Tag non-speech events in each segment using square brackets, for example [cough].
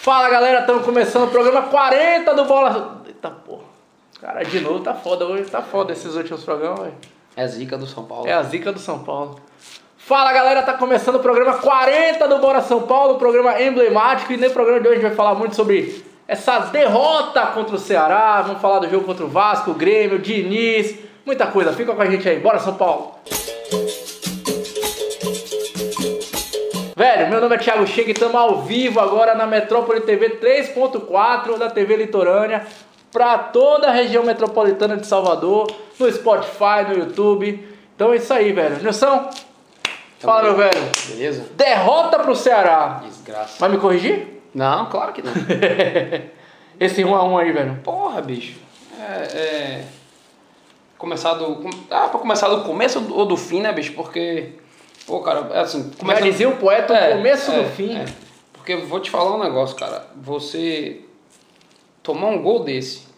Fala galera, estamos começando o programa 40 do Bola. Eita porra. Cara, de novo tá foda hoje, tá foda esses últimos programas, velho. É a zica do São Paulo. É a zica do São Paulo. Fala galera, tá começando o programa 40 do Bora São Paulo, programa emblemático. E nesse programa de hoje a gente vai falar muito sobre essa derrota contra o Ceará. Vamos falar do jogo contra o Vasco, o Grêmio, o Diniz, muita coisa. Fica com a gente aí, bora São Paulo! Velho, meu nome é Thiago Chega e estamos ao vivo agora na Metrópole TV 3.4 da TV Litorânea para toda a região metropolitana de Salvador, no Spotify, no YouTube. Então é isso aí, velho. Nilson, fala, meu velho. Beleza? Derrota pro Ceará. Desgraça. Vai me corrigir? Não, claro que não. [laughs] Esse 1x1 aí, velho. Porra, bicho. É. é... Começar do. Ah, pra começar do começo ou do fim, né, bicho? Porque. Pô, cara, é assim. Como já dizia o poeta, o É, começo é, do fim. é. Porque eu vou te falar um negócio, cara. Você tomar um gol desse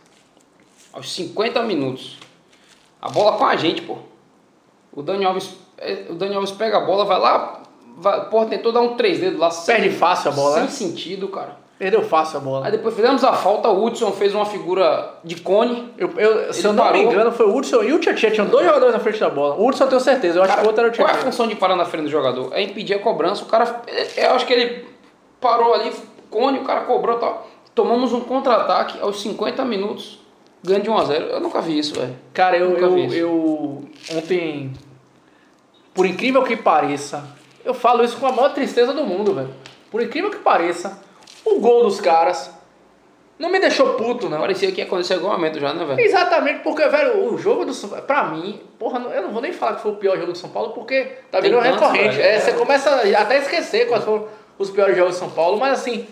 aos 50 minutos, a bola com a gente, pô. O Dani Alves, é, o Dani Alves pega a bola, vai lá, vai, porra, tentou dar um três dedos lá. Perde fácil a bola, Sem né? sentido, cara. Perdeu fácil a bola. Aí depois fizemos a falta, o Hudson fez uma figura de cone. Eu, eu- se eu não me parou. engano, foi o Hudson e o Tietchan. Tinham dois jogadores na frente da bola. O Hudson eu tenho certeza. Eu acho Cara, que o outro era o qual é a Tietchan. função de parar na frente do jogador? É impedir a cobrança. O cara, eu acho que ele parou ali, cone, o cara cobrou e tal. Tomamos um contra-ataque aos 50 minutos, ganho de 1 a 0 Eu nunca vi isso, velho. Cara, eu, eu, isso. eu ontem, por incrível que pareça, eu falo isso com a maior tristeza do mundo, velho. Por incrível que pareça, o gol dos caras não me deixou puto, não. Parecia que ia acontecer algum momento já, né, velho? Exatamente, porque, velho, o jogo do São Paulo, pra mim, porra, eu não vou nem falar que foi o pior jogo do São Paulo, porque tá virando recorrente. velho. É, você começa até a esquecer quais foram os piores jogos do São Paulo, mas assim,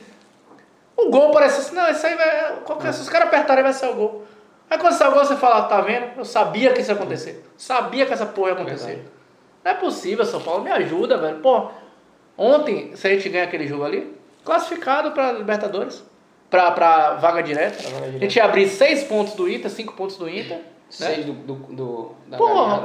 o gol parece assim, não, isso aí vai. Qualquer, se os caras apertarem, vai ser o gol. Aí quando sai o gol, você fala, tá vendo? Eu sabia que isso ia acontecer. Sabia que essa porra ia acontecer. Verdade. Não é possível, São Paulo, me ajuda, velho. Pô, ontem, se a gente ganha aquele jogo ali, classificado pra Libertadores, pra, pra vaga direta. Pra vaga A direta. gente ia abrir seis pontos do Inter, cinco pontos do Inter. Seis do, do, do, da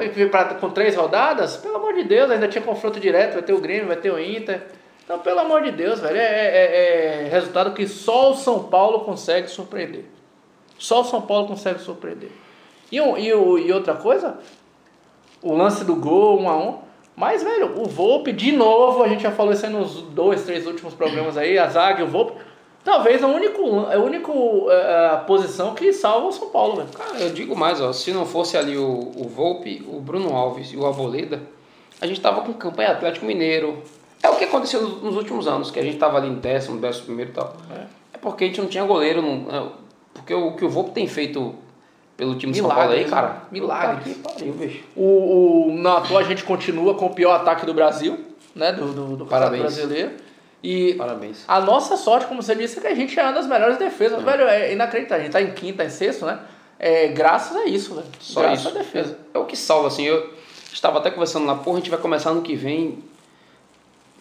e pra- com três rodadas, pelo amor de Deus, ainda tinha confronto direto, vai ter o Grêmio, vai ter o Inter. Então, pelo amor de Deus, velho, é, é- é resultado que só o São Paulo consegue surpreender. Só o São Paulo consegue surpreender. E, um- e, e outra coisa, o lance do gol, um a um. Mas, velho, o Volpe, de novo, a gente já falou isso aí nos dois, três últimos programas aí, a zaga e o Volpe. Talvez é a única, é a única é, posição que salva o São Paulo, velho. Cara, eu digo mais, ó, se não fosse ali o, o Volpe, o Bruno Alves e o Avoleda, a gente tava com campanha Atlético Mineiro. É o que aconteceu nos últimos anos, que a gente tava ali em décimo, décimo primeiro e tal. É. É porque a gente não tinha goleiro, não, é, porque o que o Volpe tem feito pelo time de São Paulo aí, cara. Milagres. Puta que pariu, bicho. O, o, na atual a gente continua com o pior ataque do Brasil, né? Do, do, do Parabéns. brasileiro. E Parabéns. a nossa sorte, como você disse, é que a gente é uma das melhores defesas. Velho, é inacreditável. A gente tá em quinta, em sexto, né? É, graças a isso, velho. Só graças isso. à defesa. É, é o que salva, assim. Eu estava até conversando lá, pô, a gente vai começar ano que vem.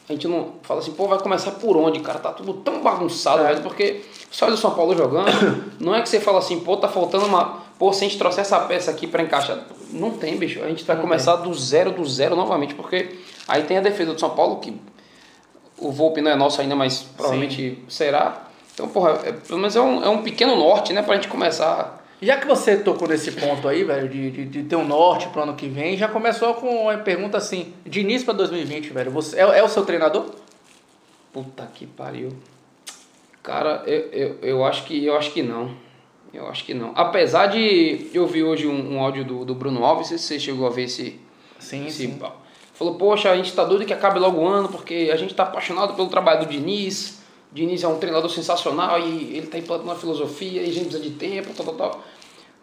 A gente não fala assim, pô, vai começar por onde, cara? Tá tudo tão bagunçado, É. velho, porque olha o São Paulo jogando, [coughs] não é que você fala assim, pô, tá faltando uma. Pô, se a gente trouxer essa peça aqui pra encaixar. Não tem, bicho. A gente vai Não começar do zero, do zero novamente, porque aí tem a defesa do São Paulo, que o Volpe não é nosso ainda, mas provavelmente será. Então, porra, é, pelo menos é um, é um pequeno norte, né, pra gente começar. Já que você tocou nesse ponto aí, velho, de, de, de ter um norte pro ano que vem, já começou com uma pergunta assim, de início pra 2020, velho. Você, é, é o seu treinador? Puta que pariu. Cara, eu, eu, eu acho que eu acho que não. Eu acho que não. Apesar de eu vi hoje um, um áudio do, do Bruno Alves, se você chegou a ver esse, Sim, esse falou, poxa, a gente tá doido que acabe logo o ano, porque a gente tá apaixonado pelo trabalho do Diniz. O Diniz é um treinador sensacional e ele tá implantando uma filosofia e a gente precisa de tempo, tal, tal, tal.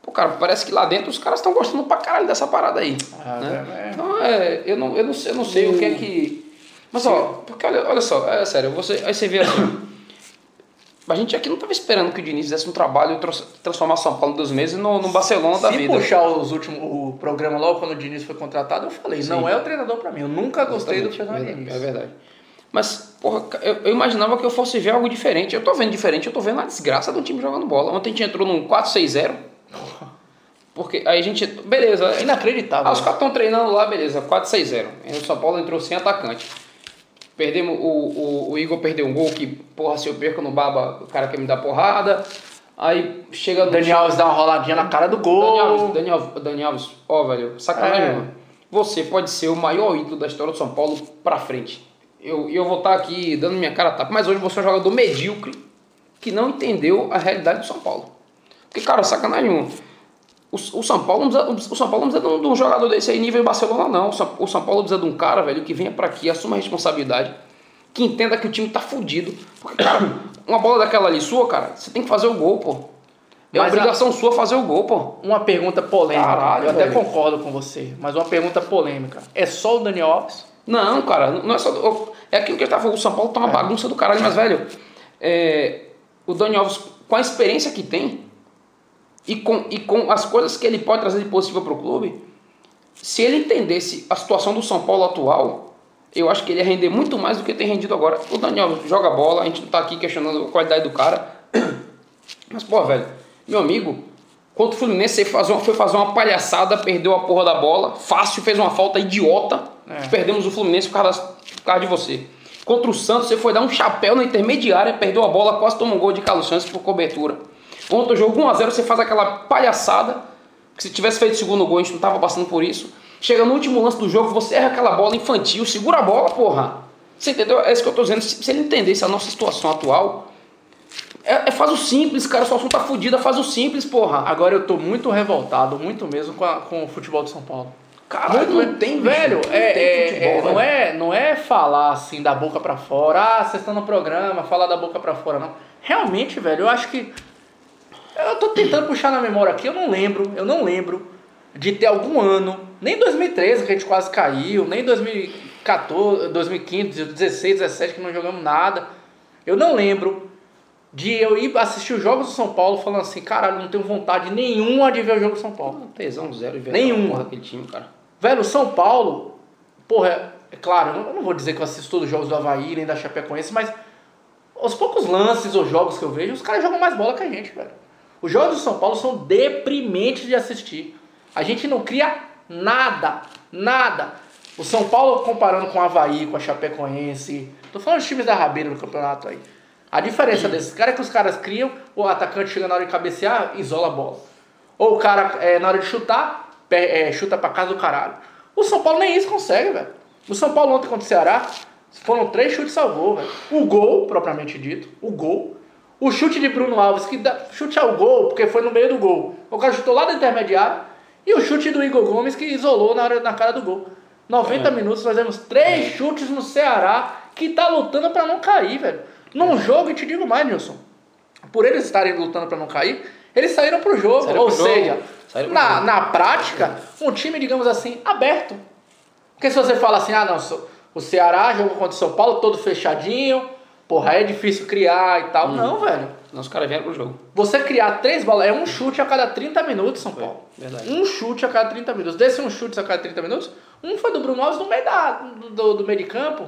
Pô, cara, parece que lá dentro os caras estão gostando pra caralho dessa parada aí. Ah, né? é, é. Então, é, eu não, eu não, sei- eu não sei o que é que. Mas, ó, porque olha, olha só, é sério, você, aí você vê assim. A gente aqui não estava esperando que o Diniz fizesse um trabalho e trans- transformar São Paulo em dois meses no, no Barcelona da Se vida. puxar os últimos, o programa logo quando o Diniz foi contratado, eu falei, Sim. não é o treinador pra mim. Eu nunca gostei do Exatamente, Fernando verdade, Diniz. É verdade. Mas, porra, eu, eu imaginava que eu fosse ver algo diferente. Eu tô vendo diferente, eu tô vendo a desgraça do time jogando bola. Ontem a gente entrou num 4-6-0. [laughs] Porque aí a gente. Beleza. É inacreditável. Ah, os caras estão treinando lá, beleza, 4-6-0. Aí o São Paulo entrou sem atacante. Perdemos, o, o, o Igor perdeu um gol que, porra, se eu perco no baba, o cara quer me dar porrada. Aí chega O Daniel Alves dá uma roladinha na cara do gol. Daniel, Alves- Alves, ó, velho, sacanagem, É. mano. Você pode ser o maior ídolo da história do São Paulo pra frente. Eu, eu vou estar aqui dando minha cara a tapa, mas hoje você é um jogador medíocre que não entendeu a realidade do São Paulo. Porque, cara, sacanagem, mano. O, o São Paulo não precisa, o São Paulo não precisa de um, de um jogador desse aí nível Barcelona, não. O São, o São Paulo precisa de um cara, velho, que venha pra aqui, assuma a responsabilidade, que entenda que o time tá fudido. Porque, cara, [coughs] uma bola daquela ali sua, cara, você tem que fazer o gol, pô. É Mas a- obrigação sua fazer o gol, pô. Uma pergunta polêmica. Caralho, eu até velho. concordo com você, mas uma pergunta polêmica. É só o Daniel Alves? Não, cara, não é só. do- É aquilo que ele tava falando, o São Paulo tá uma bagunça do caralho, mas, velho, é, o Dani Alves, com a experiência que tem e com, e com as coisas que ele pode trazer de positivo pro clube, se ele entendesse a situação do São Paulo atual, eu acho que ele ia render muito mais do que tem rendido agora. O Dani Alves joga bola, a gente não tá aqui questionando a qualidade do cara. [clears throat] Mas, pô, velho, meu amigo, contra o Fluminense, ele faz uma- foi fazer uma palhaçada, perdeu a porra da bola, fácil, fez uma falta idiota. É. Perdemos o Fluminense por causa, por causa de você. Contra o Santos, você foi dar um chapéu na intermediária, perdeu a bola, quase tomou um gol de Carlos Santos por cobertura. Ontem o jogo 1x0, você faz aquela palhaçada, que se tivesse feito o segundo gol, a gente não tava passando por isso. Chega no último lance do jogo, você erra aquela bola infantil, segura a bola, porra. Você entendeu? É isso que eu tô dizendo. Se, ele entendesse a nossa situação atual, é, é faz o simples, cara. Sua assunto tá fudida, faz o simples, porra. Agora eu tô muito revoltado, muito mesmo, com, a- com o futebol de São Paulo. Caralho, Muito não tem, bicho. velho, Não é, tem é- futebol, é- não, velho. é, não é falar assim da boca pra fora, ah, vocês estão no programa, falar da boca pra fora, não. Realmente, velho, eu acho que. Eu tô tentando puxar na memória aqui, eu não lembro, eu não lembro de ter algum ano, nem 2013 que a gente quase caiu, nem 2014, 2015, 16, 17 que não jogamos nada. Eu não lembro de eu ir assistir os jogos do São Paulo falando assim, caralho, não tenho vontade nenhuma de ver o jogo do São Paulo. Um tesão zero e ver Nenhuma. daquele time, cara. Velho, São Paulo, porra, é, é claro, eu não vou dizer que eu assisto todos os jogos do Havaí, nem da Chapecoense, mas os poucos lances ou jogos que eu vejo, os caras jogam mais bola que a gente, velho. Os jogos do São Paulo são deprimentes de assistir. A gente não cria nada, nada. O São Paulo comparando com o Havaí, com a Chapecoense, tô falando dos times da Rabeira no campeonato aí. A diferença desses caras é que os caras criam, o atacante chega na hora de cabecear, isola a bola. Ou o cara, é, na hora de chutar, é, chuta pra casa do caralho. O São Paulo nem isso consegue, velho. O São Paulo ontem contra o Ceará, foram três chutes gol, velho. O gol, propriamente dito, o gol. O chute de Bruno Alves, que dá, chute ao gol, porque foi no meio do gol. O cara chutou lá do intermediário. E o chute do Igor Gomes, que isolou na, hora, na cara do gol. 90 minutos, nós temos três chutes no Ceará, que tá lutando pra não cair, velho. Num jogo, e te digo mais, Nilson. Por eles estarem lutando pra não cair, eles saíram pro jogo. Saíram ou pro jogo. seja, pro na, jogo. na prática, um time, digamos assim, aberto. Porque se você fala assim, ah, não, o Ceará jogou contra o São Paulo todo fechadinho, porra, aí é difícil criar e tal. Não, velho. Não, os caras vieram pro jogo. Você criar três bolas, é um chute a cada 30 minutos, São Paulo. verdade. Um chute a cada 30 minutos. Desse um chute a cada 30 minutos, um foi do Bruno Alves no meio, da, do, do- meio de campo.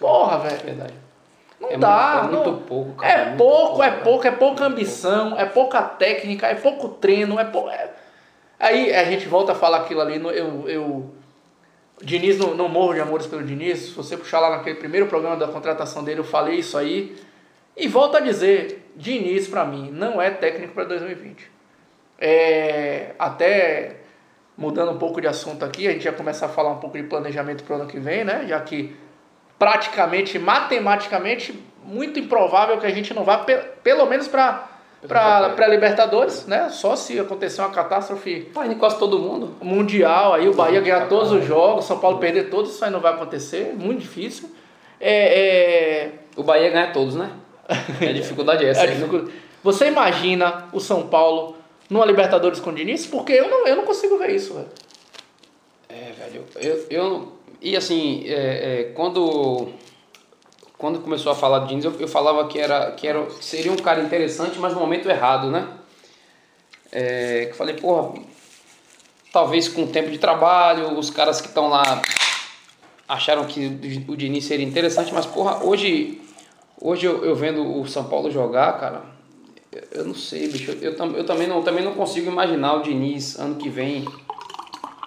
Porra, velho. Verdade. Não É dá. mu- é muito não- pouco, cara, É muito pouco, pouco, é pouco, é pouca ambição, é pouca técnica, é pouco treino, é pouco. é- Aí a gente volta a falar aquilo ali. no- Eu, eu... Diniz, não, não morro de amores pelo Diniz. Se você puxar lá naquele primeiro programa da contratação dele, eu falei isso aí. E volto a dizer: Diniz, pra mim, não é técnico para 2020. É, até mudando um pouco de assunto aqui, a gente já começa a falar um pouco de planejamento para o ano que vem, né? Já que praticamente, matematicamente, muito improvável que a gente não vá, pe pelo menos para para Libertadores, né? Só se acontecer uma catástrofe Tá indo quase todo mundo. mundial, aí o Bahia ganhar todos os jogos, São Paulo perder todos, isso aí não vai acontecer, muito difícil. É, é, O Bahia ganha todos, né? É [laughs] a dificuldade é essa. é né? Você imagina o São Paulo numa Libertadores com o Diniz? Porque eu não, eu não consigo ver isso, velho. É, velho. Eu, eu, e assim, é, é, quando, quando começou a falar de Diniz, eu, eu falava que, era, que era, que seria um cara interessante, mas no momento errado, né? É, que falei, porra, talvez com o tempo de trabalho, os caras que estão lá acharam que o Diniz seria interessante, mas porra, hoje, hoje eu, eu vendo o São Paulo jogar, cara, eu, não sei, bicho. Eu, eu, eu também, não, também não consigo imaginar o Diniz ano que vem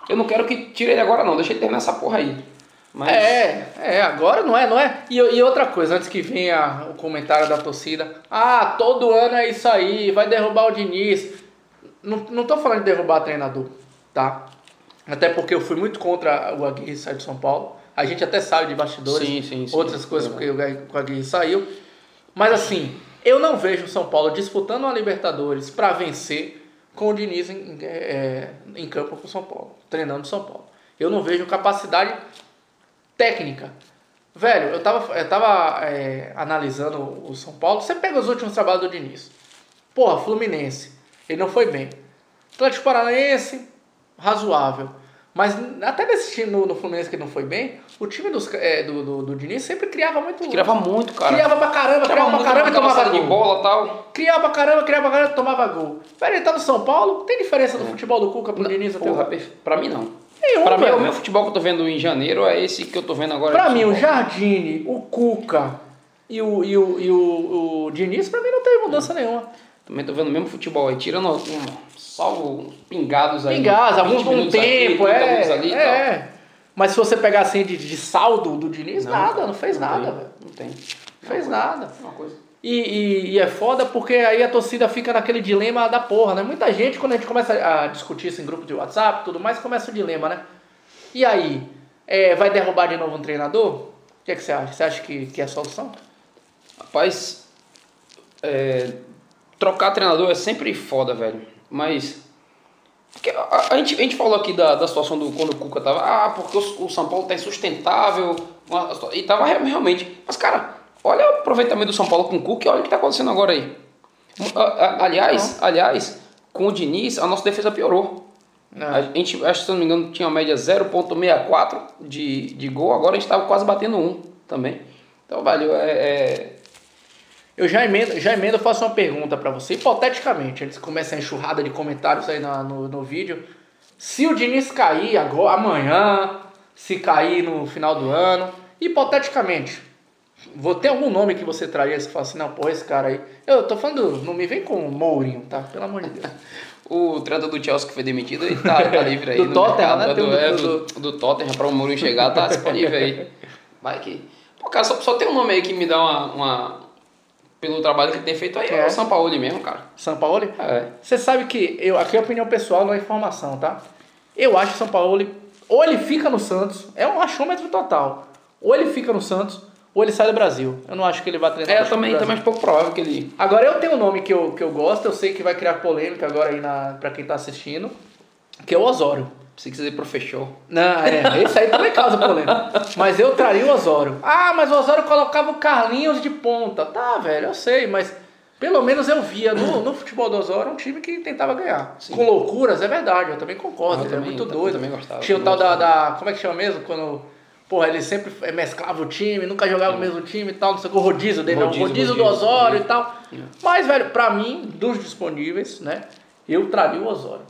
eu não quero que tire ele agora, não. Deixa ele terminar essa porra aí. Mas É, é, agora não é, não é. E, e outra coisa, antes que venha o comentário da torcida, ah, todo ano é isso aí, vai derrubar o Diniz. Não, não tô falando de derrubar treinador, tá? Até porque eu fui muito contra o Aguirre sair de São Paulo. A gente até sabe de bastidores, Sim, sim, sim. outras coisas porque o Aguirre- saiu. Mas assim, eu não vejo o São Paulo disputando uma Libertadores para vencer com o Diniz em, em- é, em campo com o São Paulo, treinando o São Paulo. Eu não vejo capacidade técnica. Velho, eu tava, eu tava é, analisando o São Paulo. Você pega os últimos trabalhos do Diniz. Porra, Fluminense. Ele não foi bem. Atlético Paranaense, razoável. Mas até nesse time no, no Fluminense que não foi bem, o time dos, é, do, do, do Diniz sempre criava muito. criava muito, cara. Criava pra caramba, criava, pra caramba e tomava saída de gol. bola tal. Criava pra caramba, criava pra caramba e tomava gol. Velho, ele tá no São Paulo, tem diferença do futebol do Cuca pro Diniz até Porra, pra mim não. Nenhum, pra mim, o meu futebol que eu tô vendo em janeiro é esse que eu tô vendo agora. Pra de mim, São o. Jardine, o Cuca e o, e o, e o, o Diniz, pra mim não teve mudança nenhuma. Também tô vendo o mesmo futebol aí, tirando um, salvo pingados aí. Pingados, 20 alguns um aqui, tempo, 30 é, ali é. Mas se você pegar assim de, de saldo do Diniz, nada, cara, não fez não nada, tem, velho. Não tem. Não fez nada. Uma coisa. E, e, e é foda porque aí a torcida fica naquele dilema da porra, né? Muita gente, quando a gente começa a discutir isso em grupo de WhatsApp tudo mais, começa o dilema, né? E aí, é, vai derrubar de novo um treinador? O que, é que você acha? Você acha que, que é a solução? Rapaz, é, trocar treinador é sempre foda, velho. Mas. A, a gente, a gente falou aqui da, da situação do quando o Cuca tava. Ah, porque o, o São Paulo tá insustentável. E tava re- realmente. Mas, cara, olha o aproveitamento do São Paulo com o Cuca e olha o que tá acontecendo agora aí. Aliás, aliás, com o Diniz, a nossa defesa piorou. A gente, acho que se não me engano, tinha uma média 0,64 de, de gol, agora a gente tava quase batendo um também. Então, velho, é- é, Eu já emendo, já emendo, faço uma pergunta pra você, hipoteticamente, antes que comece a enxurrada de comentários aí na- no, no vídeo. Se o Diniz cair agora, amanhã, se cair no final do ano, hipoteticamente, vou ter algum nome que você traria, você fala assim, não, pô, esse cara aí. Eu tô falando, não me vem com o Mourinho, tá? Pelo amor de Deus. O treinador do Chelsea que foi demitido, ele tá, tá livre aí. Do Tottenham, mercado, né? Do, é, do- do, do Tottenham, pra o Mourinho chegar, tá disponível aí. Vai que... Pô, cara, só, só tem um nome aí que me dá uma... uma- pelo trabalho que ele tem feito aí, é, É. o São Paulo mesmo, cara. São Paulo? É. Você sabe que, eu, aqui é opinião pessoal, não é informação, tá? Eu acho que São Paulo, ou ele fica no Santos, é um achômetro total. Ou ele fica no Santos, ou ele sai do Brasil. Eu não acho que ele vai treinar É, no também, também acho pouco provável que ele... Agora eu tenho um nome que eu, que eu gosto, eu sei que vai criar polêmica agora aí na, pra quem tá assistindo, que é o Osório. Se quiser ir pro fechou. Não, é, esse aí também causa polêmica. Mas eu traria o Osório. Ah, mas o Osório colocava o Carlinhos de ponta. Tá, velho, eu sei, mas pelo menos eu via no, no futebol do Osório um time que tentava ganhar. Com loucuras, é verdade, eu também concordo, Eu ele também- é muito eu doido. também gostava, Tinha o eu tal da, da. Como é que chama mesmo? Quando. Porra, ele sempre eh, mesclava o time, nunca jogava o mesmo time e tal, não sei o que, o rodízio dele, não, o Rodízio, rodízio do rodízio, Osório rodízio. e tal. Mas, velho, pra mim, dos disponíveis, né, eu traria o Osório.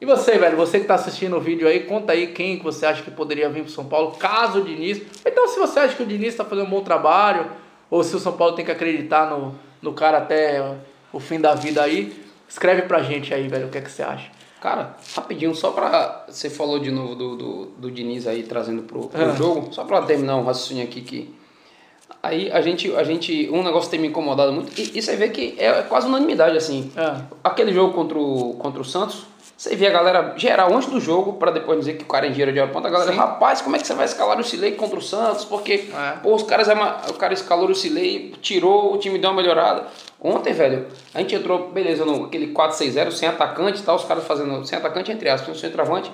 E você, velho, você que tá assistindo o vídeo aí, conta aí quem que você acha que poderia vir pro São Paulo, caso o Diniz. Então, se você acha que o Diniz tá fazendo um bom trabalho, ou se o São Paulo tem que acreditar no, no cara até o fim da vida aí, escreve pra gente aí, velho, o que é que você acha. Cara, rapidinho, só pra. Você falou de novo do, do, do Diniz aí trazendo pro, pro Ah. jogo, só pra terminar um raciocínio aqui que. Aí a gente, a gente. Um negócio tem me incomodado muito, e, e você vê que é quase unanimidade, assim. Ah. Aquele jogo contra o, contra o Santos, você vê a galera geral antes do jogo, pra depois dizer que o cara é engenheiro de hora ponta, a galera, Sim. rapaz, como é que você vai escalar o Silei contra o Santos? Porque, É. pô, os caras, é o cara escalou o Silei, tirou, o time deu uma melhorada. Ontem, velho, a gente entrou, beleza, no aquele 4-6-0, sem atacante e tal, os caras fazendo, sem atacante, entre aspas, um centroavante.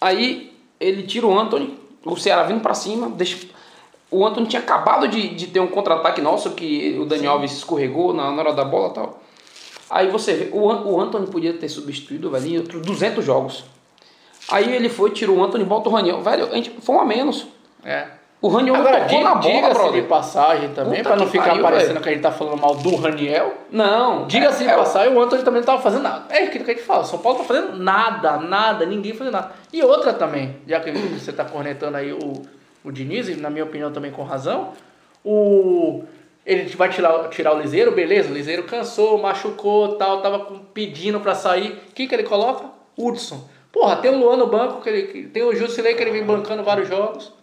Aí ele tira o Anthony, o Ceará vindo pra cima, deixa. O Anthony tinha acabado de, de ter um contra-ataque nosso, que o Dani Alves escorregou na, na hora da bola e tal. Aí você vê, o, o Anthony podia ter substituído, velho, em outros 200 jogos. Aí ele foi, tirou o Anthony, bota o Raniel. Velho, a gente, foi um a menos. É. O Raniel Agora, tocou diga, na bola, diga-se de passagem também, Puta pra não ficar pariu, parecendo velho. que a gente tá falando mal do Raniel. Não. Diga-se de é- é- passagem, o Antônio também não tava fazendo nada. É aquilo que a gente fala, São Paulo tá fazendo nada, nada, ninguém fazendo nada. E outra também, já que você tá cornetando aí o, o Diniz, e na minha opinião também com razão, o... Ele vai tirar, tirar o Liseiro, beleza, o Liseiro cansou, machucou, tal, tava pedindo pra sair. O que que ele coloca? Hudson. Porra, tem o Luan no banco, que ele, tem o Jusilei que ele vem bancando vários jogos.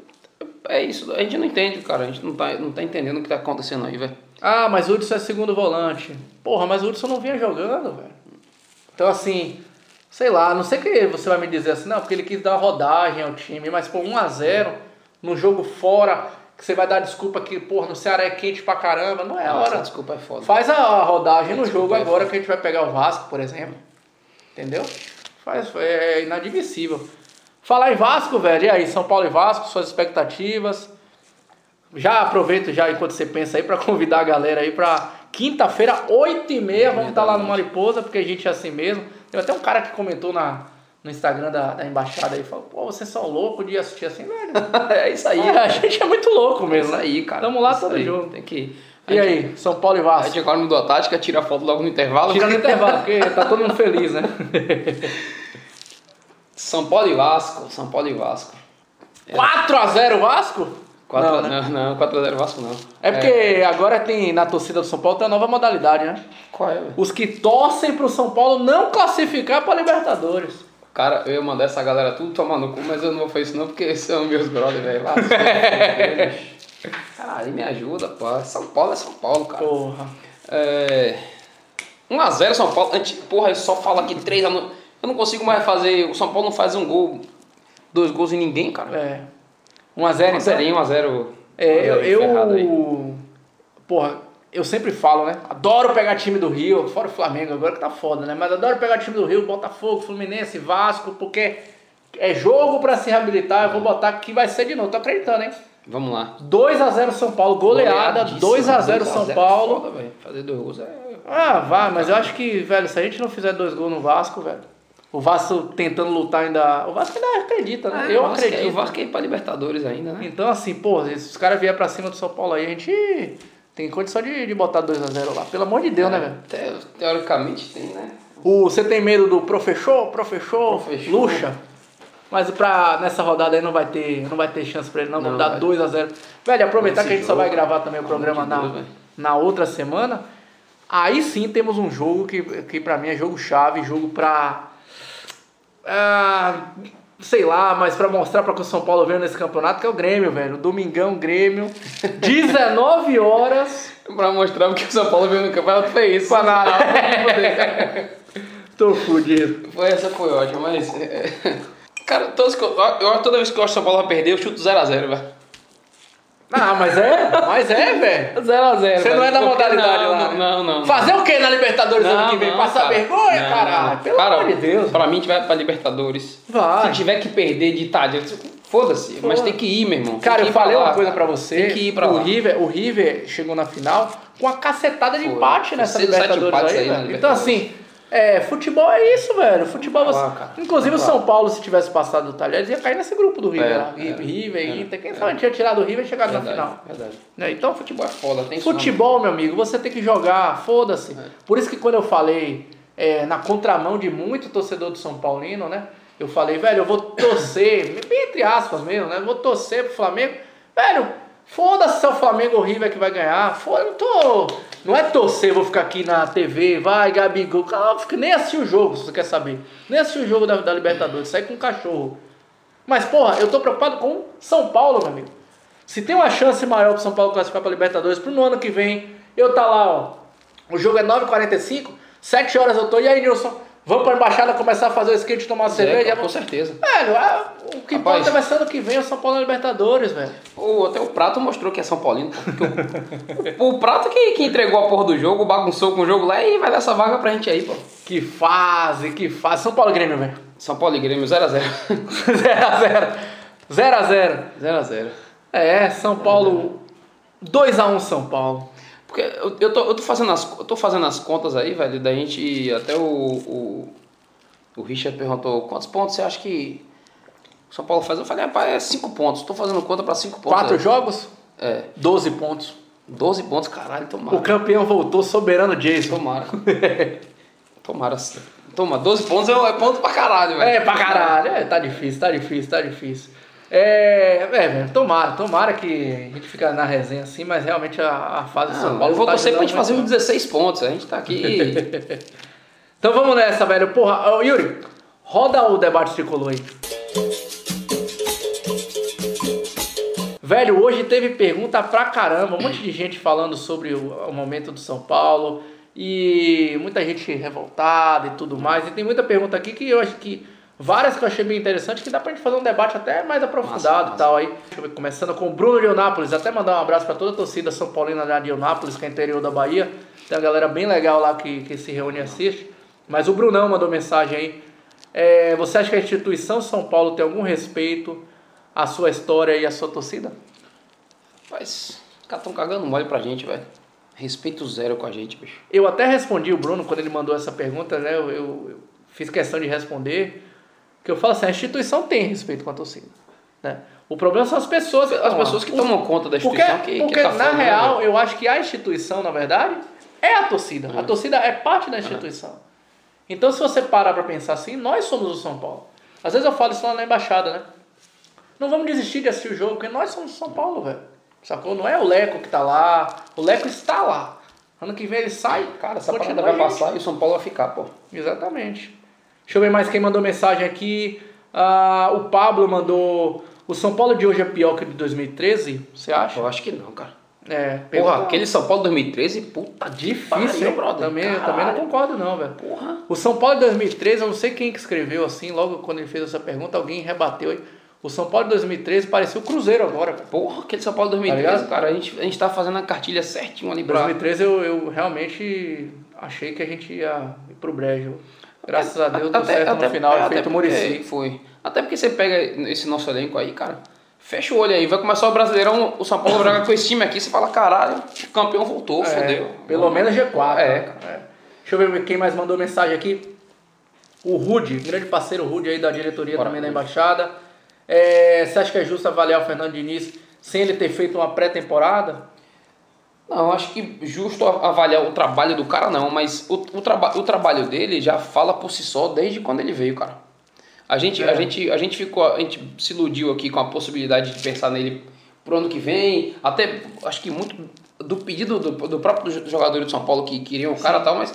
É isso, a gente não entende, cara. A gente não tá, não tá entendendo o que tá acontecendo aí, velho. Ah, mas o Hudson é segundo volante. Porra, mas o Hudson não vinha jogando, velho. Então, assim, sei lá, não sei que você vai me dizer assim, não, porque ele quis dar rodagem ao time, mas, pô, 1x0 no jogo fora, que você vai dar desculpa que, porra, no Ceará é quente pra caramba, não é a hora. desculpa é foda. Faz a rodagem no Desculpa, jogo é agora foda. que a gente vai pegar o Vasco, por exemplo. Entendeu? Faz, é inadmissível. Falar em Vasco, velho, e aí, São Paulo e Vasco, suas expectativas. Já aproveito já enquanto você pensa aí para convidar a galera aí para quinta-feira, 8h30, vamos estar lá no Mariposa, porque a gente é assim mesmo. Tem até um cara que comentou na, no Instagram da, da embaixada aí, falou, pô, vocês são loucos de assistir assim, velho. [laughs] é isso aí, a gente é muito louco É mesmo. isso aí, cara. Tamo lá Isso todo aí. jogo. Tem que. E aí, São Paulo e A Vasco? gente agora mudou a tática, tira a foto logo no intervalo. Tira no intervalo, porque tá todo mundo feliz, né? [laughs] São Paulo e Vasco. São Paulo e Vasco. 4x0 Vasco? 4 Não, não, né? não, 4x0 Vasco não. É porque agora tem na torcida do São Paulo tem a nova modalidade, né? Qual é, velho? Os que torcem pro São Paulo não classificar pra Libertadores. Cara, eu ia mandar essa galera tudo tomar no cu, mas eu não vou fazer isso não, porque são meus brothers, velho. Lá, [laughs] Caralho, me ajuda, pô. São Paulo é São Paulo, cara. Porra. É... 1x0 São Paulo. Porra, eu só falo aqui 3 a no... Eu não consigo mais fazer. O São Paulo não faz um gol, dois gols em ninguém, cara. É. 1x0 então. 1x0, 1x0. É, eu, eu porra, eu sempre falo, né? Adoro pegar time do Rio, fora o Flamengo agora que tá foda, né? Mas adoro pegar time do Rio, Botafogo, Fluminense, Vasco, porque é jogo pra se reabilitar, eu vou botar que vai ser de novo, tô acreditando, hein? Vamos lá. 2x0 São Paulo, goleada, Goleadíssima, 2x0 2 a São 0 Paulo. Foda. Fazer dois gols é. Ah, vai, mas eu acho que, velho, se a gente não fizer dois gols no Vasco, velho, o Vasco tentando lutar ainda. O Vasco ainda acredita, né? eu o Vasco é- acredito. O Vasco é ir pra Libertadores ainda, né? Então, assim, pô, se os caras vierem pra cima do São Paulo aí, a gente tem condição de, de botar 2x0 lá. Pelo amor de Deus, né, velho? Te- teoricamente tem, né? O, você tem medo do professor, professor, Professor. Lucha? Mas pra, nessa rodada aí não vai ter, não vai ter chance pra ele, não. Vamos Não, dar vai. 2x0. Velho, aproveitar Esse que a gente só jogo, vai gravar também o programa de na, Deus, velho. na outra semana. Aí sim temos um jogo que, que pra mim é jogo chave, jogo pra. Ah, sei lá, mas pra mostrar pra que o São Paulo veio nesse campeonato, que é o Grêmio, velho. Domingão, Grêmio. 19 [laughs] horas. Pra mostrar porque o São Paulo veio no campeonato foi isso. Pra nada. [laughs] Tô fudido. Foi, essa foi ótima, mas. é, Cara, todas eu- toda vez que eu acho que o São Paulo vai perder, eu chuto 0x0, velho. Ah, mas é, mas é, velho. 0x0. Você não é da modalidade não, lá. Não, né? não, não. Fazer o que na Libertadores ano que vem? não, Passar cara. vergonha, Não, caralho? não. Pelo Cara, amor de Deus. Pra mim, tiver pra Libertadores. Vai. Se tiver que perder de tarde, foda-se. Mas tem que ir, meu irmão. Cara, eu falei lá, uma coisa cara. pra você. Tem que ir pra o lá. River, o River chegou na final com uma cacetada de Foi. empate nessa Libertadores aí, aí velho. Então, assim, é, futebol é isso, velho. Futebol. Lá. Inclusive, o São. Paulo, se tivesse passado do Talheres, ia cair nesse grupo do River É, lá. é, River, é, Inter. Quem sabe tinha tirado o River e chegado na final. Verdade. Né? Então, Futebol é foda, tem. Futebol, meu amigo, você tem que jogar, foda-se. É. Por isso que quando eu falei é, na contramão de muito torcedor do São Paulino, né? Eu falei, velho, eu vou torcer, bem [laughs] entre aspas mesmo, né? Eu vou torcer pro Flamengo. Velho, foda-se se é o Flamengo ou o River que vai ganhar. Foda, não tô. Não é torcer, vou ficar aqui na TV, vai, Gabigol. Nem assistir o jogo, se você quer saber. Nem assistir o jogo da, da Libertadores, sair com cachorro. Mas, porra, eu tô preocupado com São Paulo, meu amigo. Se tem uma chance maior pro São Paulo classificar pra Libertadores pro no ano que vem, eu tá lá, ó. O jogo é 9h45, 7 horas eu tô. E aí, Nilson? Vamos pra embaixada começar a fazer o skate, tomar uma cerveja? É, com certeza. Velho, é, o que Rapaz. importa vai ser ano que vem o São Paulo Libertadores, velho. O, até o Prato mostrou que é São Paulino. O, o Prato que, que entregou a porra do jogo, bagunçou com o jogo lá e vai dar essa vaga pra gente aí, pô. Que fase, que fase. São Paulo e Grêmio, velho. São Paulo e Grêmio 0x0. 0x0. 0x0. 0x0. É, São Paulo. 2x1 São Paulo. Porque eu, eu, tô, eu, tô fazendo as, eu tô fazendo as contas aí, velho, da gente. Até o, o, o Richard perguntou quantos pontos você acha que o São Paulo faz? Eu falei, rapaz, é 5 pontos. Tô fazendo conta pra 5 pontos. Quatro aí. jogos, É, 12 pontos. 12 pontos, caralho, tomara. O campeão voltou soberano Jason. Tomara. tomara. Toma, 12 pontos é, é ponto pra caralho, velho. É, pra caralho. É, tá difícil, tá difícil, tá difícil. É, é, tomara, tomara que a gente fica na resenha assim, mas realmente a, a fase do São Não, Paulo. eu vou tá torcer pra ajudando gente fazer uns 16 pontos. A gente tá aqui. [laughs] Então vamos nessa, velho. Porra, Yuri, roda o debate tricolor aí. Velho, hoje teve pergunta pra caramba, um monte de gente falando sobre o, o momento do São Paulo e muita gente revoltada e tudo mais. E tem muita pergunta aqui que eu acho que várias que eu achei bem interessante que dá pra gente fazer um debate até mais aprofundado e tal aí. Deixa eu ver, começando com o Bruno de Eunápolis, até mandar um abraço para toda a torcida São Paulina de Eunápolis, que é interior da Bahia. Tem uma galera bem legal lá que, que se reúne e assiste. Mas o Brunão mandou mensagem aí. É, você acha que a instituição São Paulo tem algum respeito à sua história e à sua torcida? Mas, os caras tão cagando mole pra gente, velho. Respeito zero com a gente, bicho. Eu até respondi o Bruno quando ele mandou essa pergunta, né? Eu, eu, eu fiz questão de responder. Que eu falo assim, a instituição tem respeito com a torcida. Né? O problema são as pessoas. As pessoas que tomam conta da instituição porque, que, porque que tá na né, real, eu acho que a instituição, na verdade, é a torcida. A torcida é parte da instituição. Então, se você parar pra pensar assim, nós somos o São Paulo. Às vezes eu falo isso lá na embaixada, né? Não vamos desistir de assistir o jogo, porque nós somos o São Paulo, velho. Sacou? Não é o Leco que tá lá. O Leco está lá. Ano que vem ele sai. Cara, essa continua parada vai gente. passar e o São Paulo vai ficar, pô. Exatamente. Deixa eu ver mais quem mandou mensagem aqui. Ah, o Pablo mandou. O São Paulo de hoje é pior que o de 2013? Você acha? Eu acho que não, cara. É, Porra, aquele São Paulo 2013, puta Difícil, hein? brother. Também, eu também não concordo, não, velho. Porra. O São Paulo de 2013, eu não sei quem que escreveu assim, logo quando ele fez essa pergunta, alguém rebateu aí. O São Paulo de 2013 parecia o Cruzeiro agora. cara. Porra, aquele São Paulo 2013, Tá cara, a gente, a gente tá fazendo a cartilha certinho ali Em pra... 2013 eu, eu realmente achei que a gente ia ir pro brejo. Graças a Deus deu certo no final, é, até efeito Murici. Foi. Até porque você pega esse nosso elenco aí, cara, fecha o olho aí, vai começar o Brasileirão, o São Paulo jogar com esse time aqui, você fala, caralho, o campeão voltou, É, fodeu. Pelo menos G4. É, né? É. Deixa eu ver quem mais mandou mensagem aqui. O Rude, grande parceiro Rude aí da diretoria Bora, também da embaixada. É, você acha que é justo avaliar o Fernando Diniz sem ele ter feito uma pré-temporada? Não, acho que justo avaliar o trabalho do cara não, mas o, o, traba o trabalho dele já fala por si só desde quando ele veio, cara. A gente, É. a gente, a gente ficou, a gente se iludiu aqui com a possibilidade de pensar nele pro ano que vem, até acho que muito do pedido do, do próprio jogador de São Paulo que queriam o cara e tal, mas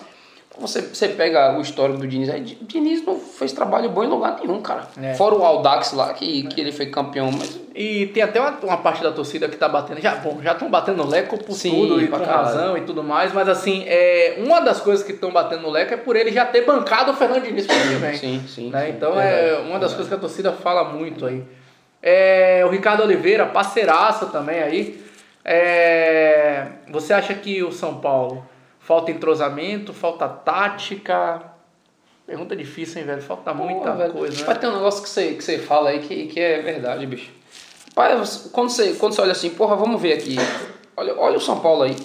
você, você pega o histórico do Diniz, aí, o Diniz não fez trabalho bom em lugar nenhum, cara. É. Fora o Aldax lá, que, que ele foi campeão, mas E tem até uma, uma parte da torcida que tá batendo. Já bom, já estão batendo no Leco por Sim, tudo e caralho. razão e tudo mais, mas assim, é, uma das coisas que estão batendo no Leco é por ele já ter bancado o Fernando Diniz pro ano que vem. sim, sim. né? sim, Então verdade, é uma das coisas que a torcida fala muito aí. É, o Ricardo Oliveira, parceiraço também aí. É, você acha que o São Paulo falta entrosamento, falta tática? Pergunta difícil, hein, velho? Falta muita Porra, velho. coisa, né? ter um negócio que você, que você fala aí que, que é verdade, bicho. Pai, quando você, quando você olha assim, porra, vamos ver aqui. Olha, olha o São Paulo aí.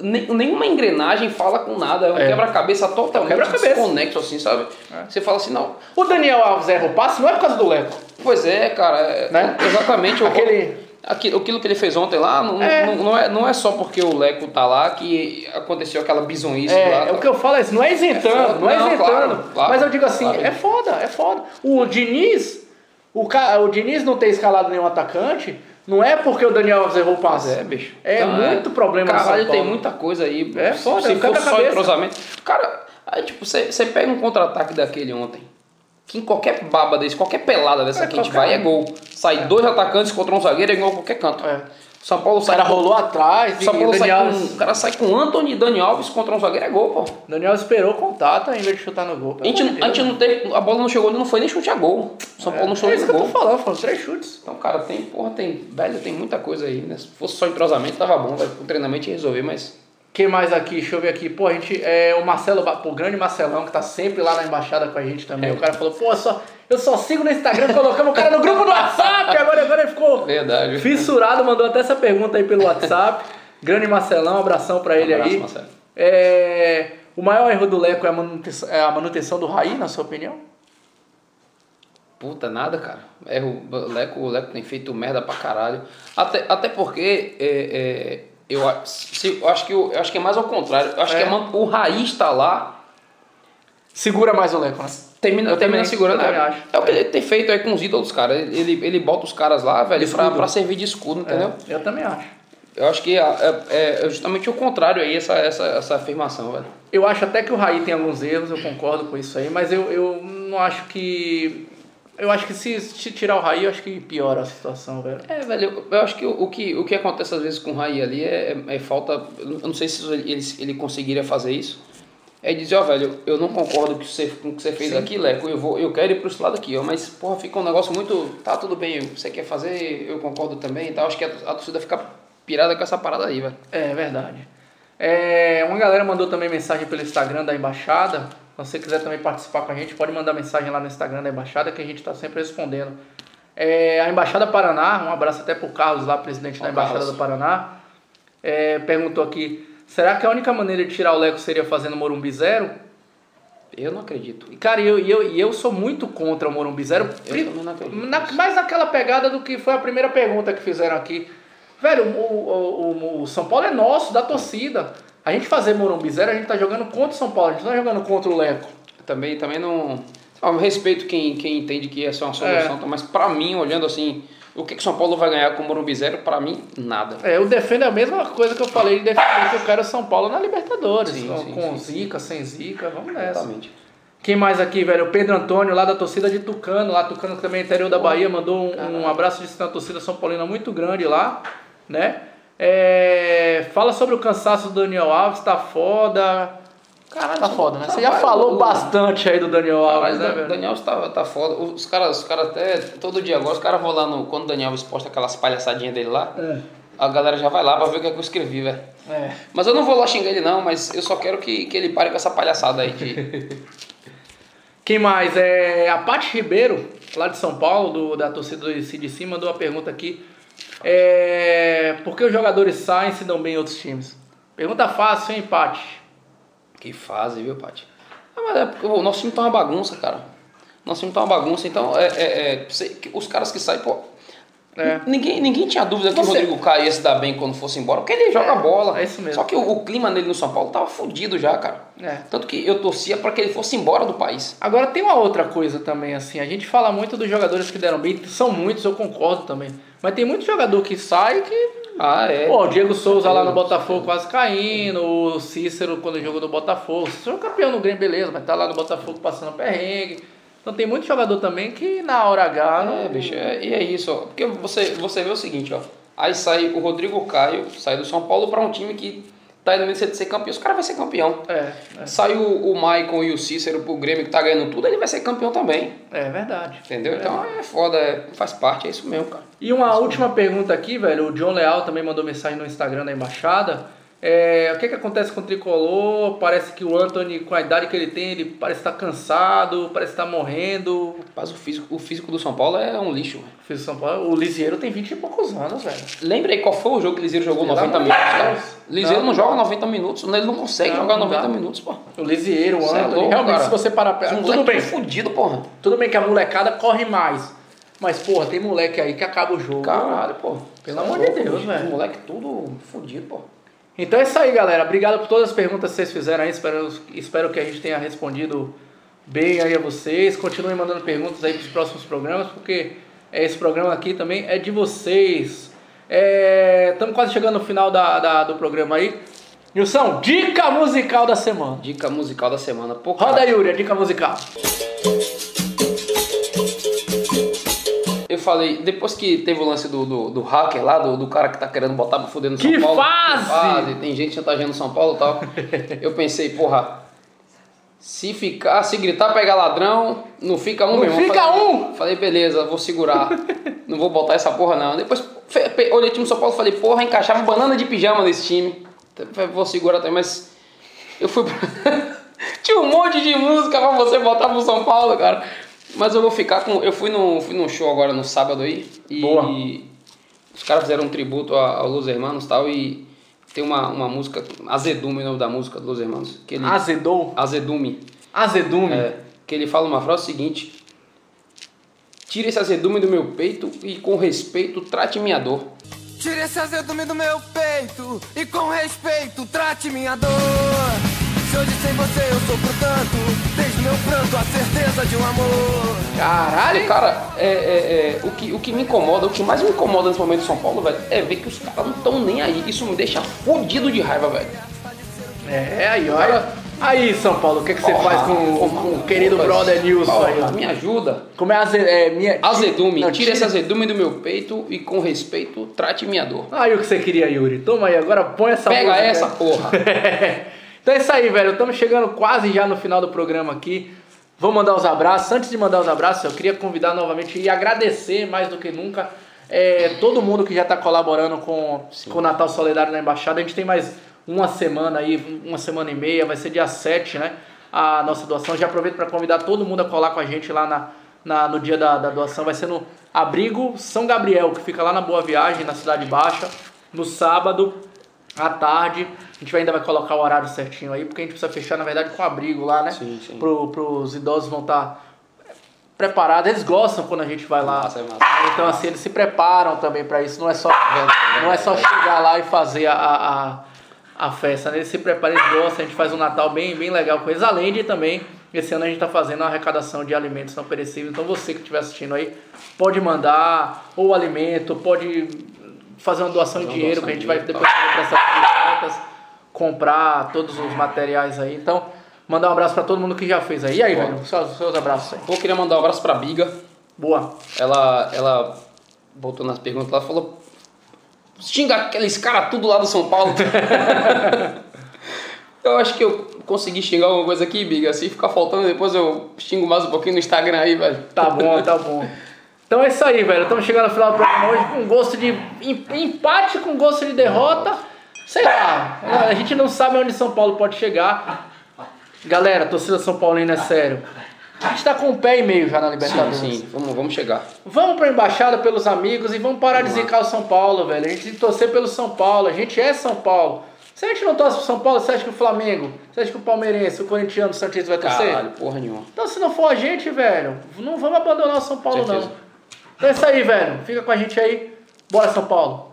Ne- Nenhuma engrenagem fala com nada, é um É. quebra-cabeça totalmente quebra-cabeça. desconexo, assim, sabe? É. Você fala assim, não. O Daniel Alves erra o passe não é por causa do Leco. Pois é, cara, é- Né? exatamente. Aquele- Aquilo, aquilo que ele fez ontem lá não É. não, não é, não é só porque o Leco tá lá que aconteceu aquela bizonhice É, lá. é o que eu falo é isso, não é isentando, É foda. não é Não, isentando. claro, claro, mas eu digo assim, claro. é foda, é foda. O Diniz, o, o Diniz não ter escalado nenhum atacante, não é porque o Daniel Alves errou o passe. é, bicho. É muito problema no Caralho, tem muita coisa aí. É se, foda, se é um for só entrosamento. Cara, aí, tipo, você pega um contra-ataque daquele ontem. Que em qualquer baba desse, qualquer pelada dessa É, que a gente vai, é um. gol. Sai dois atacantes contra um zagueiro, é igual a qualquer canto. É. São Paulo O sai cara com- rolou atrás São Paulo o sai com, o cara sai com Anthony e Dani Alves contra um zagueiro, é gol, pô. Daniel esperou o contato em vez de chutar no gol. A gente, a gente não teve. A bola não chegou, não foi nem chute a gol. São Paulo não é chutou isso nem que eu tô gol. falando, foram três chutes. Então, cara, tem, porra, tem. Velho, tem muita coisa aí, né? Se fosse só entrosamento, tava bom, velho. O treinamento ia resolver, mas. Quem mais aqui? Deixa eu ver aqui. Pô, a gente. É, o Marcelo, o grande Marcelão, que tá sempre lá na embaixada com a gente também. É. O cara falou, pô, eu só, eu só sigo no Instagram, colocamos o cara no grupo do WhatsApp, agora, agora ele ficou Verdade. fissurado, mandou até essa pergunta aí pelo WhatsApp. grande Marcelão, um abração pra ele abraço, aí. Marcelo. É, o maior erro do Leco é a manutenção, é a manutenção do Raí, na sua opinião? Puta, nada, cara. Erro, o Leco, o Leco tem feito merda pra caralho. Até, até porque é, é, eu, se, eu, acho que, eu, eu acho que é mais ao contrário. Eu acho É. que a man- o Raiz tá lá, Segura mais o Leco, né? termina, Eu termina segurando. eu É, acho. é o que ele tem feito aí com os ídolos, cara. Ele, ele bota os caras lá, velho, pra, pra servir de escudo, entendeu? É, eu também acho. Eu acho que é, é- é justamente o contrário aí, essa, essa, essa afirmação, velho. Eu acho até que o Raí tem alguns erros, eu concordo com isso aí, mas eu, eu não acho que. Eu acho que se, se tirar o Raí, eu acho que piora a situação, velho. É, velho, eu, eu acho que o, o que o que acontece às vezes com o Raí ali é, é, é falta. Eu não sei se ele, ele, conseguiria fazer isso. É dizer, ó, velho, eu não concordo com o que você, com o que você fez Sim. aqui, Leco, eu, vou, eu quero ir pro esse lado aqui, ó, mas, porra, fica um negócio muito. Tá, tudo bem, você quer fazer, eu concordo também e tal. Acho que a, a torcida fica pirada com essa parada aí, velho. É verdade. É, uma galera mandou também mensagem pelo Instagram da Embaixada. Se você quiser também participar com a gente, pode mandar mensagem lá no Instagram da Embaixada que a gente está sempre respondendo. É, a Embaixada Paraná, um abraço até pro Carlos lá, presidente da Ó, Embaixada Carlos. do Paraná, é, perguntou aqui: será que a única maneira de tirar o Leco seria fazendo Morumbi Zero? Eu não acredito. E, cara, eu, e eu, eu sou muito contra o Morumbi Zero. Eu não acredito Na- mais naquela pegada do que foi a primeira pergunta que fizeram aqui. Velho, o, o, o- o São Paulo é nosso, da torcida. A gente fazer Morumbi Zero, a gente tá jogando contra o São Paulo, a gente não tá jogando contra o Leco. Também, também não. Eu respeito quem, quem entende que essa é uma solução, tá? mas pra mim, olhando assim, o que, que São Paulo vai ganhar com o Morumbi Zero, pra mim, nada. É, eu defendo a mesma coisa que eu falei de defender que eu quero São Paulo na Libertadores. Sim, com sim, com sim, zica, sem zica, vamos nessa. Exatamente. Quem mais aqui, velho? O Pedro Antônio, lá da torcida de Tucano, lá Tucano que também é interior da Bahia, mandou um, um abraço de torcida São Paulina muito grande lá, né? É, fala sobre o cansaço do Daniel Alves, tá foda. Caralho, Tá foda, né? Você já rapaz, falou bastante aí do Daniel Alves, Mas né, o velho? Daniel tá, tá foda. Os caras, os caras até, todo dia agora, os caras vão lá no. Quando o Daniel Alves posta aquelas palhaçadinhas dele lá, a galera já vai lá pra ver o que, é que eu escrevi, velho. É. Mas eu não vou lá xingar ele não, mas eu só quero que, que ele pare com essa palhaçada aí de. [laughs] Quem mais? É a Paty Ribeiro, lá de São Paulo, do, da torcida do CDC, mandou uma pergunta aqui. É, por que os jogadores saem se dão bem em outros times? Pergunta fácil, hein, Paty? que fase, viu, Paty? Ah, mas é porque o nosso time tá uma bagunça, cara. Nosso time tá uma bagunça, então é, é- é- os caras que saem, pô. É. Ninguém, ninguém tinha dúvida que Você- o Rodrigo Caio ia se dar bem quando fosse embora, porque ele joga bola. é isso mesmo. Só que o, o clima nele no São Paulo tava fudido já, cara. É. Tanto que eu torcia pra que ele fosse embora do país. Agora tem uma outra coisa também, assim, a gente fala muito dos jogadores que deram bem, são muitos, eu concordo também. Mas tem muito jogador que sai que. Ah, é. Pô, o Diego Souza lá no Botafogo quase caindo, o Cícero quando jogou no Botafogo. Cícero é campeão no Grêmio, beleza, mas tá lá no Botafogo passando perrengue. Então tem muito jogador também que na hora H não. É, bicho, é- e é isso, ó. Porque você, você vê o seguinte, ó. Aí sai o Rodrigo Caio, sai do São Paulo pra um time que tá indo de ser campeão. Os caras vai ser campeão. É, é, Sai o, o Maicon e o Cícero pro Grêmio que tá ganhando tudo, ele vai ser campeão também. é verdade. Entendeu? Então é foda, é- faz parte, é isso mesmo, cara. E uma última pergunta aqui, velho. O John Leal também mandou mensagem no Instagram da embaixada. É, o que, que acontece com o tricolor? Parece que o Anthony, com a idade que ele tem, ele parece estar cansado, parece estar morrendo. Mas o físico, o físico do São Paulo é um lixo, velho. Fiz São Paulo. O Lisieiro tem 20 e poucos anos, velho. Lembra aí qual foi o jogo que o Liseiro jogou Pelo 90 amor de minutos, cara? Deus. Liseiro não, Não, joga não. 90 minutos, ele não consegue Não, jogar não 90 dá. minutos, pô. O Lisieiro, o é Anthony. louco, Realmente, cara. se você parar pra... Esse Tudo bem, é fudido, porra. tudo bem que a molecada corre mais. Mas, porra, tem moleque aí que acaba o jogo. Caralho, pô. Pelo é amor de Deus, velho. Moleque tudo fudido, pô. Então é isso aí, galera. Obrigado por todas as perguntas que vocês fizeram aí. Espero, espero que a gente tenha respondido bem aí a vocês. Continuem mandando perguntas aí para os próximos programas, porque é, esse programa aqui também é de vocês. Estamos quase chegando no final da, da- do programa aí. Nilson, dica musical da semana. Dica musical da semana. Pô, Roda Yuri, a dica musical. Eu falei, depois que teve o lance do, do, do hacker lá, do, do cara que tá querendo botar pra fuder no Que São Paulo. fase! Que fase! Tem gente chantageando São Paulo e tal. [laughs] eu pensei, porra, se ficar, se gritar pegar ladrão, não fica um Não mesmo. Eu fica falei, um! Falei, beleza, vou segurar. não vou botar essa porra não. Depois olhei o time do São Paulo e falei, porra, encaixava banana de pijama nesse time. Então, Vou segurar também, mas eu fui pra... [laughs] Tinha um monte de música pra você botar pro São Paulo, cara. Mas eu vou ficar com. Eu fui num, fui num show agora no sábado aí. E Boa. os caras fizeram um tributo a- ao Los Hermanos e tal. E tem uma, uma música. Azedume, o nome da música do Los Hermanos. Que ele, Azedou. Azedume. Azedume. É, que ele fala uma frase seguinte: Tire esse azedume do meu peito e com respeito trate minha dor. Tire esse azedume do meu peito e com respeito trate minha dor. Se hoje sem você eu sofro tanto, desde meu pranto a certeza de um amor. Caralho. Cara, é, é, é, o, que, o que me incomoda, o que mais me incomoda nesse momento de São Paulo, velho, é ver que os caras não estão nem aí. Isso me deixa fodido de raiva, velho. É, aí, olha. Aí, São Paulo, o que, que você Porra, faz com, com, com o querido Lucas, brother Nilson porra, aí? Me ajuda. Como é, aze, é minha. Azedume, Não, tira esse azedume do meu peito e com respeito trate minha dor. Aí o que você queria, Yuri. Toma aí, agora põe essa Pega música. essa porra. [laughs] então é isso aí, velho. Estamos chegando quase já no final do programa aqui. Vou mandar os abraços. Antes de mandar os abraços, eu queria convidar novamente e agradecer mais do que nunca é, todo mundo que já está colaborando com, com o Natal Solidário na Embaixada. A gente tem mais uma semana aí, uma semana e meia, vai ser dia 7, né? A nossa doação. Já aproveito para convidar todo mundo a colar com a gente lá na, na, no dia da, da doação. Vai ser no Abrigo São Gabriel, que fica lá na Boa Viagem, na Cidade Baixa, no sábado à tarde. A gente ainda vai colocar o horário certinho aí, porque a gente precisa fechar, na verdade, com abrigo lá, né? Sim, sim. Pro, pros idosos vão estar preparados. Eles gostam quando a gente vai lá. Massa, é massa. Então, assim, eles se preparam também para isso. Não é só, não é só chegar lá e fazer a, a, a festa, né? Eles se preparam, eles gostam. A gente faz um Natal bem, bem legal com eles. Além de também, esse ano a gente está fazendo uma arrecadação de alimentos não perecíveis. Então, você que estiver assistindo aí, pode mandar ou alimento, pode fazer uma doação de Fazer uma dinheiro, doação que a gente de vai depois fazer prestação de contas, comprar todos os materiais aí. Então, mandar um abraço para todo mundo que já fez aí. E aí, Boa. velho, seus, seus abraços aí. Eu queria mandar um abraço pra Biga. Boa. Ela, ela botou nas perguntas lá, falou: xinga aqueles caras tudo lá do São Paulo. [laughs] eu acho que eu consegui xingar alguma coisa aqui, Biga. Se ficar faltando, depois eu xingo mais um pouquinho no Instagram aí, velho. Tá bom, tá bom. Então é isso aí, velho. Estamos chegando no final do programa hoje com gosto de em- empate, com gosto de derrota. Sei lá, a gente não sabe onde São Paulo pode chegar. Galera, torcida São Paulina é sério. A gente tá com um pé e meio já na Sim, Libertadores. sim, vamos, vamos chegar. Vamos pra embaixada pelos amigos e vamos parar de zicar o São Paulo, velho. A gente tem que torcer pelo São Paulo. A gente é São Paulo. Se a gente não torce pro São Paulo, você acha que o Flamengo, você acha que o Palmeirense, o Corintiano, o Santista vai torcer? Caralho, porra nenhuma. Então, se não for a gente, velho, não vamos abandonar o São Paulo, não. É isso aí, velho. Fica com a gente aí. Bora, São Paulo.